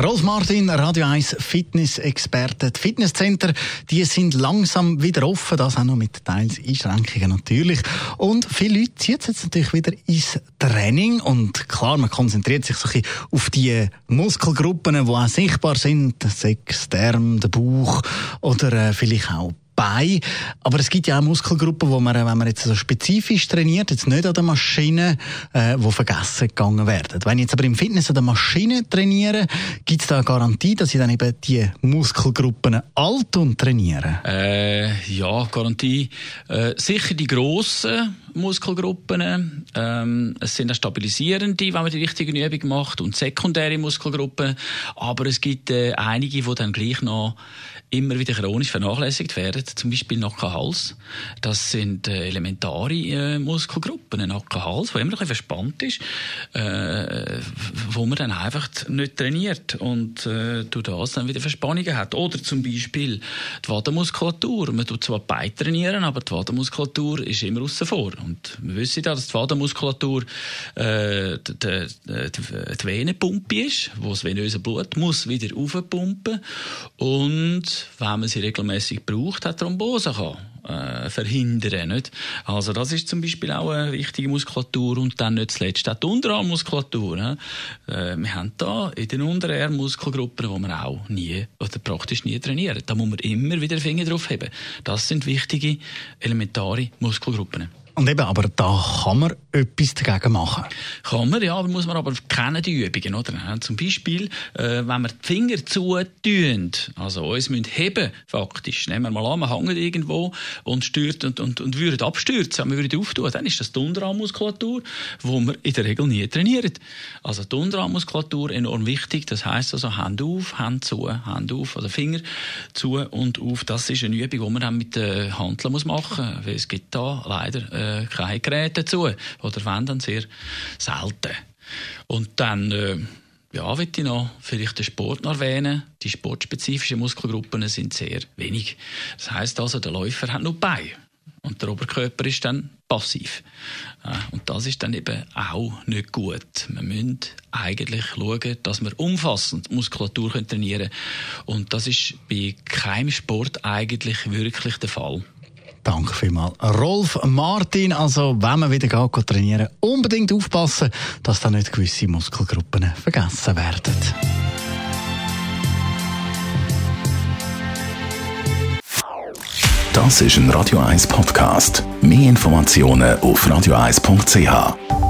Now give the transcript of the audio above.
Rolf Martin, Radio 1 Fitness-Experte. Die Fitnesscenter, die sind langsam wieder offen, das auch noch mit teils Einschränkungen natürlich. Und viele Leute ziehen jetzt natürlich wieder ins Training und klar, man konzentriert sich so ein bisschen auf die Muskelgruppen, die auch sichtbar sind, sechs Darm, der Bauch oder äh, vielleicht auch Bein. Aber es gibt ja auch Muskelgruppen, wo man, wenn man jetzt so spezifisch trainiert, jetzt nicht an der Maschine, äh, wo vergessen gegangen werden. Wenn ich jetzt aber im Fitness an der Maschine trainiere, gibt es da eine Garantie, dass ich dann eben die Muskelgruppen alt und trainiere? Äh, ja, Garantie. Äh, sicher die grossen Muskelgruppen. Ähm, es sind auch stabilisierende, wenn man die richtige Übung macht und sekundäre Muskelgruppen. Aber es gibt äh, einige, die dann gleich noch immer wieder chronisch vernachlässigt werden, zum Beispiel Nacken-Hals. Das sind äh, elementare äh, Muskelgruppen, ein Nacken-Hals, der immer ein bisschen verspannt ist, äh, wo man dann einfach nicht trainiert und äh, durch das dann wieder Verspannungen hat. Oder zum Beispiel die Wadenmuskulatur. Man tut zwar Beine trainieren, aber die Wadenmuskulatur ist immer außen vor. Und wir wissen ja, dass die Wadenmuskulatur äh, die, die, die Venenpumpe ist, wo das venöse Blut muss wieder aufpumpen und wenn man sie regelmäßig braucht, hat Thrombose kann, äh, verhindern. Nicht? Also das ist zum Beispiel auch eine wichtige Muskulatur und dann nicht zuletzt auch die Unterarmmuskulatur. Äh, wir haben da in den Unterarmmuskelgruppen, wo wir auch nie oder praktisch nie trainieren. Da muss man immer wieder Finger drauf haben. Das sind wichtige, elementare Muskelgruppen. Und eben, aber da kann man etwas dagegen machen. Kann man, ja, aber muss man aber kennen die Übungen, oder? Zum Beispiel, äh, wenn wir die Finger zutun, also uns müssen heben, faktisch. Nehmen wir mal an, wir hängen irgendwo und stört und, und, und würden abstürzen, wir würden auftun, dann ist das die Unterarmmuskulatur, wo wir in der Regel nie trainieren. Also die Unterarmmuskulatur enorm wichtig, das heisst also Hand auf, Hand zu, Hand auf, also Finger zu und auf. Das ist eine Übung, die man dann mit den Handeln machen muss, weil es gibt da leider äh, äh, keine Geräte dazu. Oder wenn, dann sehr selten. Und dann, äh, ja, will ich noch vielleicht den Sport noch erwähnen. Die sportspezifischen Muskelgruppen sind sehr wenig. Das heißt also, der Läufer hat nur Beine. Und der Oberkörper ist dann passiv. Und das ist dann eben auch nicht gut. Wir müssen eigentlich schauen, dass wir umfassend Muskulatur trainieren können. Und das ist bei keinem Sport eigentlich wirklich der Fall. Danke vielmals. Rolf Martin, also wenn man wieder geht, trainieren, unbedingt aufpassen, dass da nicht gewisse Muskelgruppen vergessen werden. Das ist ein Radio 1 Podcast. Mehr Informationen auf radio1.ch.